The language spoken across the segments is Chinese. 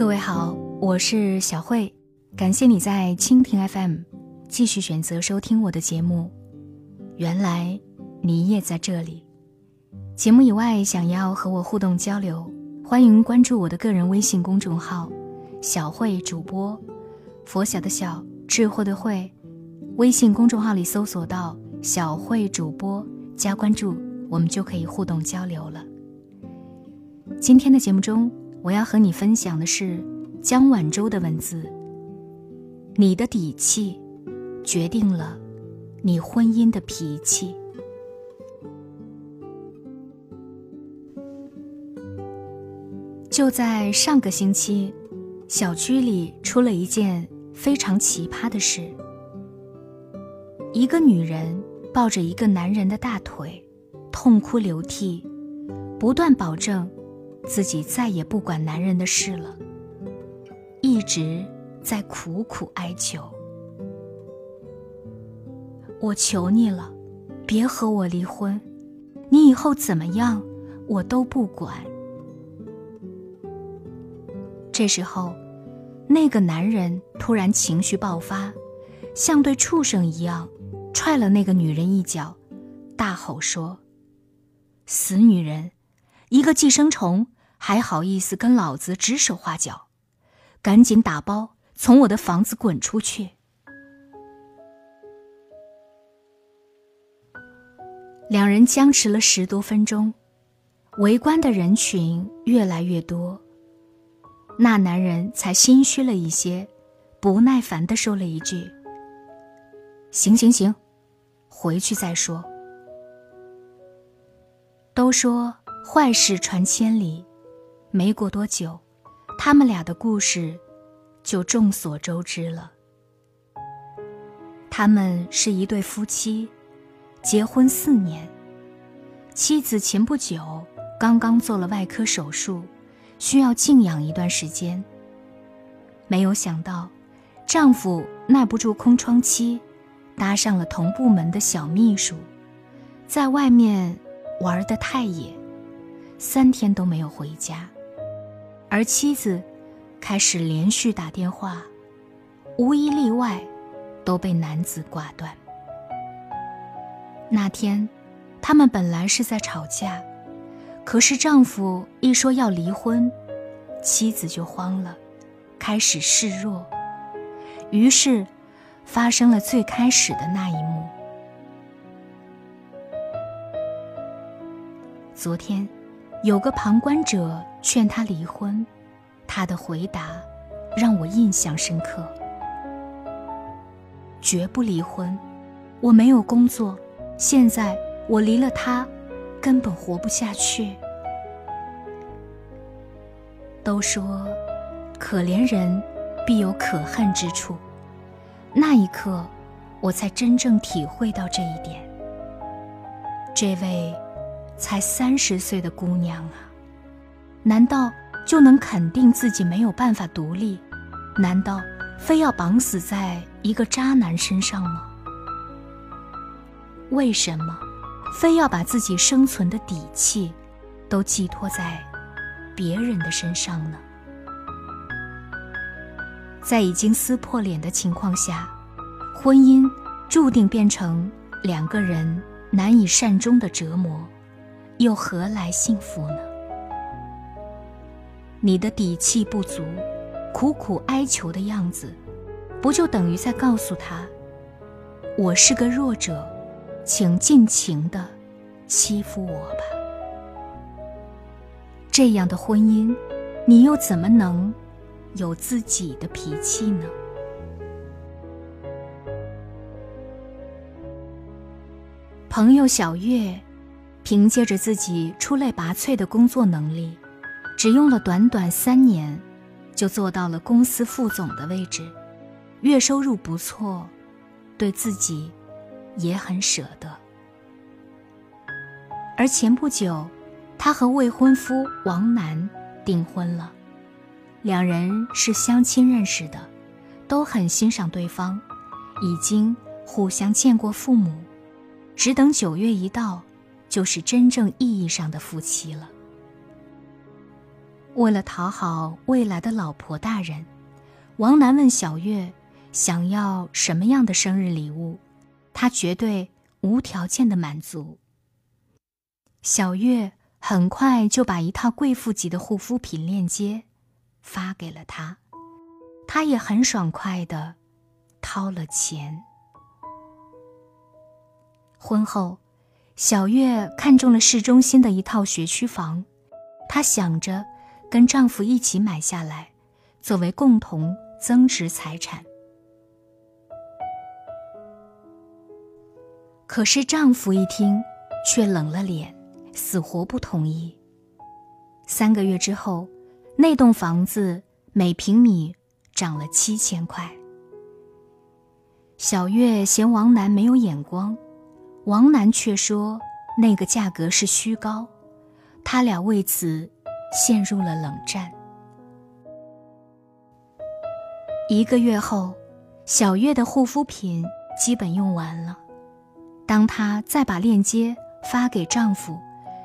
各位好，我是小慧，感谢你在蜻蜓 FM 继续选择收听我的节目。原来你也在这里。节目以外，想要和我互动交流，欢迎关注我的个人微信公众号“小慧主播”，佛晓的小，智慧的慧。微信公众号里搜索到“小慧主播”，加关注，我们就可以互动交流了。今天的节目中。我要和你分享的是江晚舟的文字。你的底气，决定了你婚姻的脾气。就在上个星期，小区里出了一件非常奇葩的事：一个女人抱着一个男人的大腿，痛哭流涕，不断保证。自己再也不管男人的事了，一直在苦苦哀求。我求你了，别和我离婚，你以后怎么样，我都不管。这时候，那个男人突然情绪爆发，像对畜生一样，踹了那个女人一脚，大吼说：“死女人，一个寄生虫！”还好意思跟老子指手画脚，赶紧打包从我的房子滚出去！两人僵持了十多分钟，围观的人群越来越多，那男人才心虚了一些，不耐烦的说了一句：“行行行，回去再说。”都说坏事传千里。没过多久，他们俩的故事就众所周知了。他们是一对夫妻，结婚四年，妻子前不久刚刚做了外科手术，需要静养一段时间。没有想到，丈夫耐不住空窗期，搭上了同部门的小秘书，在外面玩的太野，三天都没有回家。而妻子开始连续打电话，无一例外都被男子挂断。那天，他们本来是在吵架，可是丈夫一说要离婚，妻子就慌了，开始示弱，于是发生了最开始的那一幕。昨天。有个旁观者劝他离婚，他的回答让我印象深刻：绝不离婚。我没有工作，现在我离了他，根本活不下去。都说可怜人必有可恨之处，那一刻，我才真正体会到这一点。这位。才三十岁的姑娘啊，难道就能肯定自己没有办法独立？难道非要绑死在一个渣男身上吗？为什么非要把自己生存的底气都寄托在别人的身上呢？在已经撕破脸的情况下，婚姻注定变成两个人难以善终的折磨。又何来幸福呢？你的底气不足，苦苦哀求的样子，不就等于在告诉他：“我是个弱者，请尽情的欺负我吧。”这样的婚姻，你又怎么能有自己的脾气呢？朋友小月。凭借着自己出类拔萃的工作能力，只用了短短三年，就做到了公司副总的位置，月收入不错，对自己也很舍得。而前不久，他和未婚夫王楠订婚了，两人是相亲认识的，都很欣赏对方，已经互相见过父母，只等九月一到。就是真正意义上的夫妻了。为了讨好未来的老婆大人，王楠问小月想要什么样的生日礼物，他绝对无条件的满足。小月很快就把一套贵妇级的护肤品链接发给了他，他也很爽快的掏了钱。婚后，小月看中了市中心的一套学区房，她想着跟丈夫一起买下来，作为共同增值财产。可是丈夫一听，却冷了脸，死活不同意。三个月之后，那栋房子每平米涨了七千块。小月嫌王楠没有眼光。王楠却说：“那个价格是虚高。”他俩为此陷入了冷战。一个月后，小月的护肤品基本用完了。当她再把链接发给丈夫，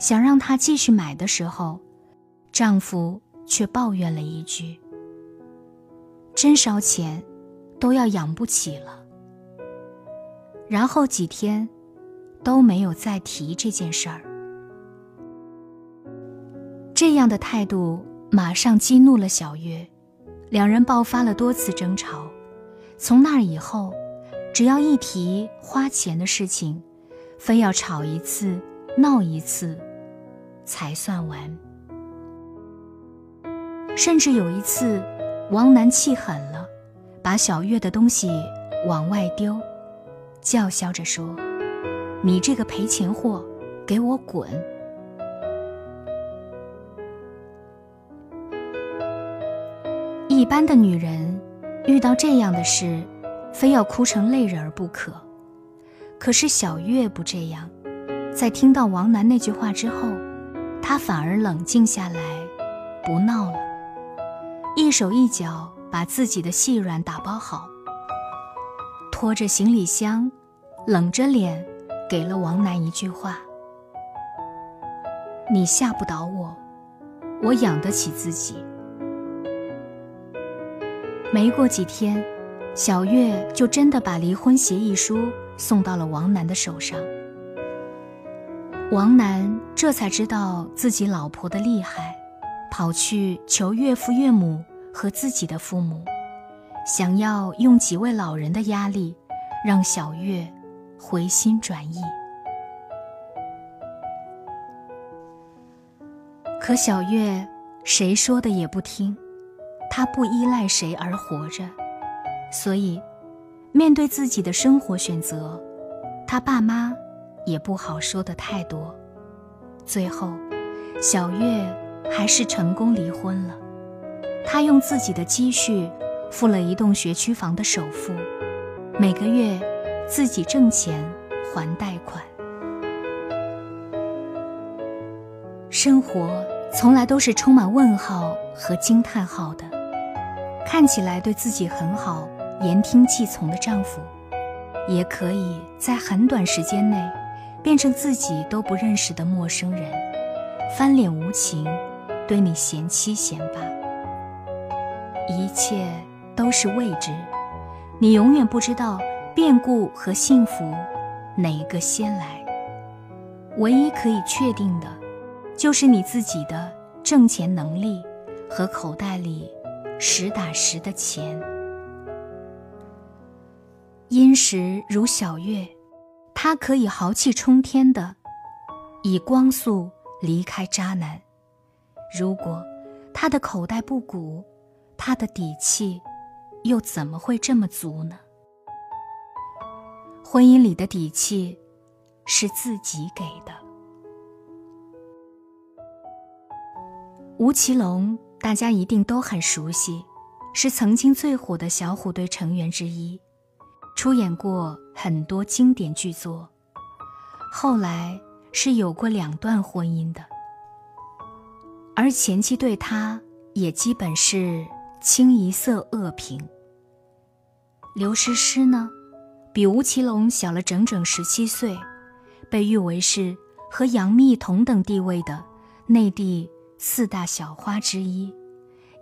想让他继续买的时候，丈夫却抱怨了一句：“真烧钱，都要养不起了。”然后几天。都没有再提这件事儿。这样的态度马上激怒了小月，两人爆发了多次争吵。从那以后，只要一提花钱的事情，非要吵一次、闹一次，才算完。甚至有一次，王楠气狠了，把小月的东西往外丢，叫嚣着说。你这个赔钱货，给我滚！一般的女人遇到这样的事，非要哭成泪人不可。可是小月不这样，在听到王楠那句话之后，她反而冷静下来，不闹了，一手一脚把自己的细软打包好，拖着行李箱，冷着脸。给了王楠一句话：“你吓不倒我，我养得起自己。”没过几天，小月就真的把离婚协议书送到了王楠的手上。王楠这才知道自己老婆的厉害，跑去求岳父岳母和自己的父母，想要用几位老人的压力，让小月。回心转意，可小月谁说的也不听，她不依赖谁而活着，所以面对自己的生活选择，她爸妈也不好说的太多。最后，小月还是成功离婚了。她用自己的积蓄付了一栋学区房的首付，每个月。自己挣钱还贷款，生活从来都是充满问号和惊叹号的。看起来对自己很好、言听计从的丈夫，也可以在很短时间内变成自己都不认识的陌生人，翻脸无情，对你嫌妻嫌八。一切都是未知，你永远不知道。变故和幸福，哪一个先来？唯一可以确定的，就是你自己的挣钱能力和口袋里实打实的钱。殷实如小月，她可以豪气冲天的以光速离开渣男。如果她的口袋不鼓，她的底气又怎么会这么足呢？婚姻里的底气，是自己给的。吴奇隆，大家一定都很熟悉，是曾经最火的小虎队成员之一，出演过很多经典剧作。后来是有过两段婚姻的，而前妻对他也基本是清一色恶评。刘诗诗呢？比吴奇隆小了整整十七岁，被誉为是和杨幂同等地位的内地四大小花之一，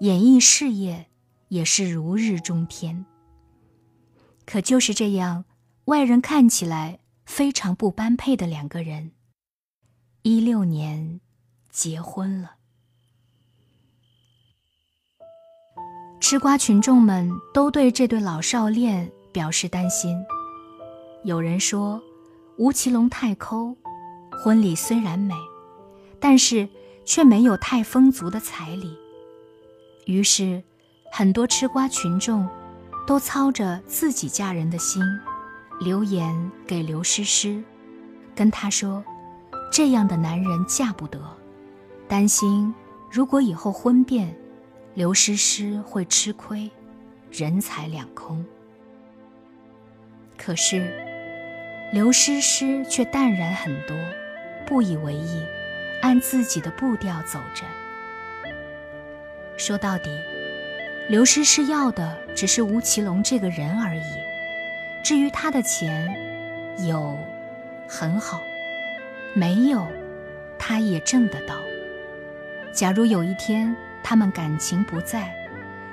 演艺事业也是如日中天。可就是这样，外人看起来非常不般配的两个人，一六年结婚了。吃瓜群众们都对这对老少恋表示担心。有人说，吴奇隆太抠，婚礼虽然美，但是却没有太丰足的彩礼。于是，很多吃瓜群众都操着自己家人的心，留言给刘诗诗，跟她说：“这样的男人嫁不得，担心如果以后婚变。”刘诗诗会吃亏，人财两空。可是，刘诗诗却淡然很多，不以为意，按自己的步调走着。说到底，刘诗诗要的只是吴奇隆这个人而已。至于他的钱，有很好，没有，他也挣得到。假如有一天，他们感情不在，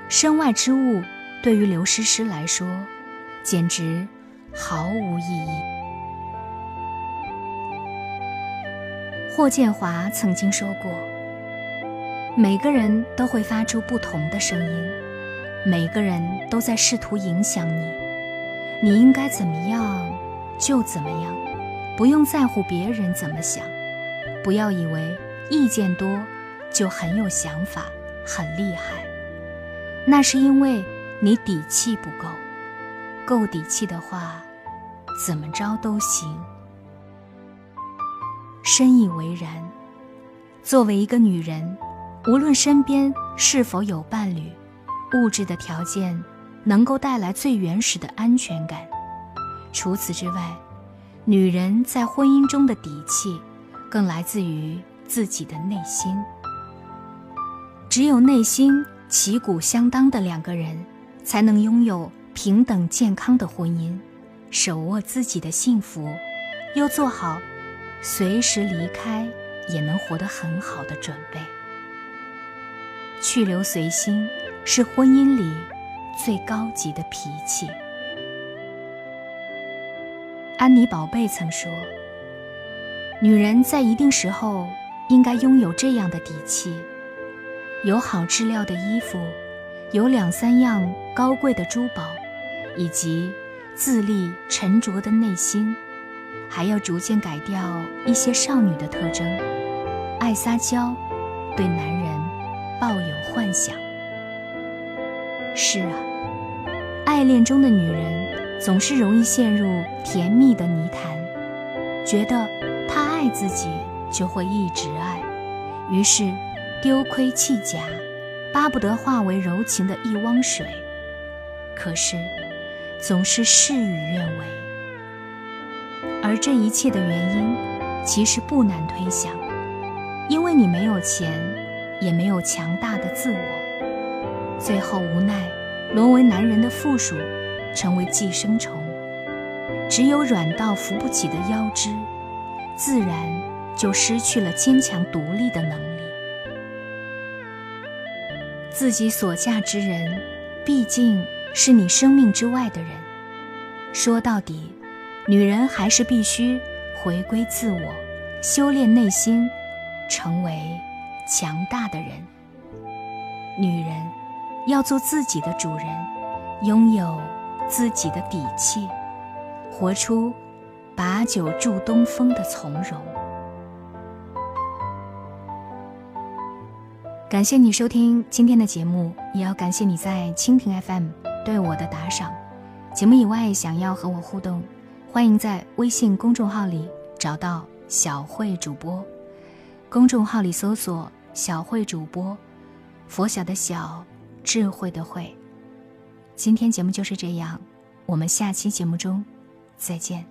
身外之物对于刘诗诗来说，简直毫无意义。霍建华曾经说过：“每个人都会发出不同的声音，每个人都在试图影响你。你应该怎么样就怎么样，不用在乎别人怎么想，不要以为意见多就很有想法。”很厉害，那是因为你底气不够。够底气的话，怎么着都行。深以为然。作为一个女人，无论身边是否有伴侣，物质的条件能够带来最原始的安全感。除此之外，女人在婚姻中的底气，更来自于自己的内心。只有内心旗鼓相当的两个人，才能拥有平等健康的婚姻，手握自己的幸福，又做好随时离开也能活得很好的准备。去留随心是婚姻里最高级的脾气。安妮宝贝曾说：“女人在一定时候应该拥有这样的底气。”有好质料的衣服，有两三样高贵的珠宝，以及自立沉着的内心，还要逐渐改掉一些少女的特征，爱撒娇，对男人抱有幻想。是啊，爱恋中的女人总是容易陷入甜蜜的泥潭，觉得他爱自己就会一直爱，于是。丢盔弃甲，巴不得化为柔情的一汪水，可是总是事与愿违。而这一切的原因，其实不难推想，因为你没有钱，也没有强大的自我，最后无奈沦为男人的附属，成为寄生虫。只有软到扶不起的腰肢，自然就失去了坚强独立的能力。自己所嫁之人，毕竟是你生命之外的人。说到底，女人还是必须回归自我，修炼内心，成为强大的人。女人要做自己的主人，拥有自己的底气，活出把酒祝东风的从容。感谢你收听今天的节目，也要感谢你在蜻蜓 FM 对我的打赏。节目以外，想要和我互动，欢迎在微信公众号里找到小慧主播，公众号里搜索“小慧主播”，佛晓的小，智慧的慧。今天节目就是这样，我们下期节目中再见。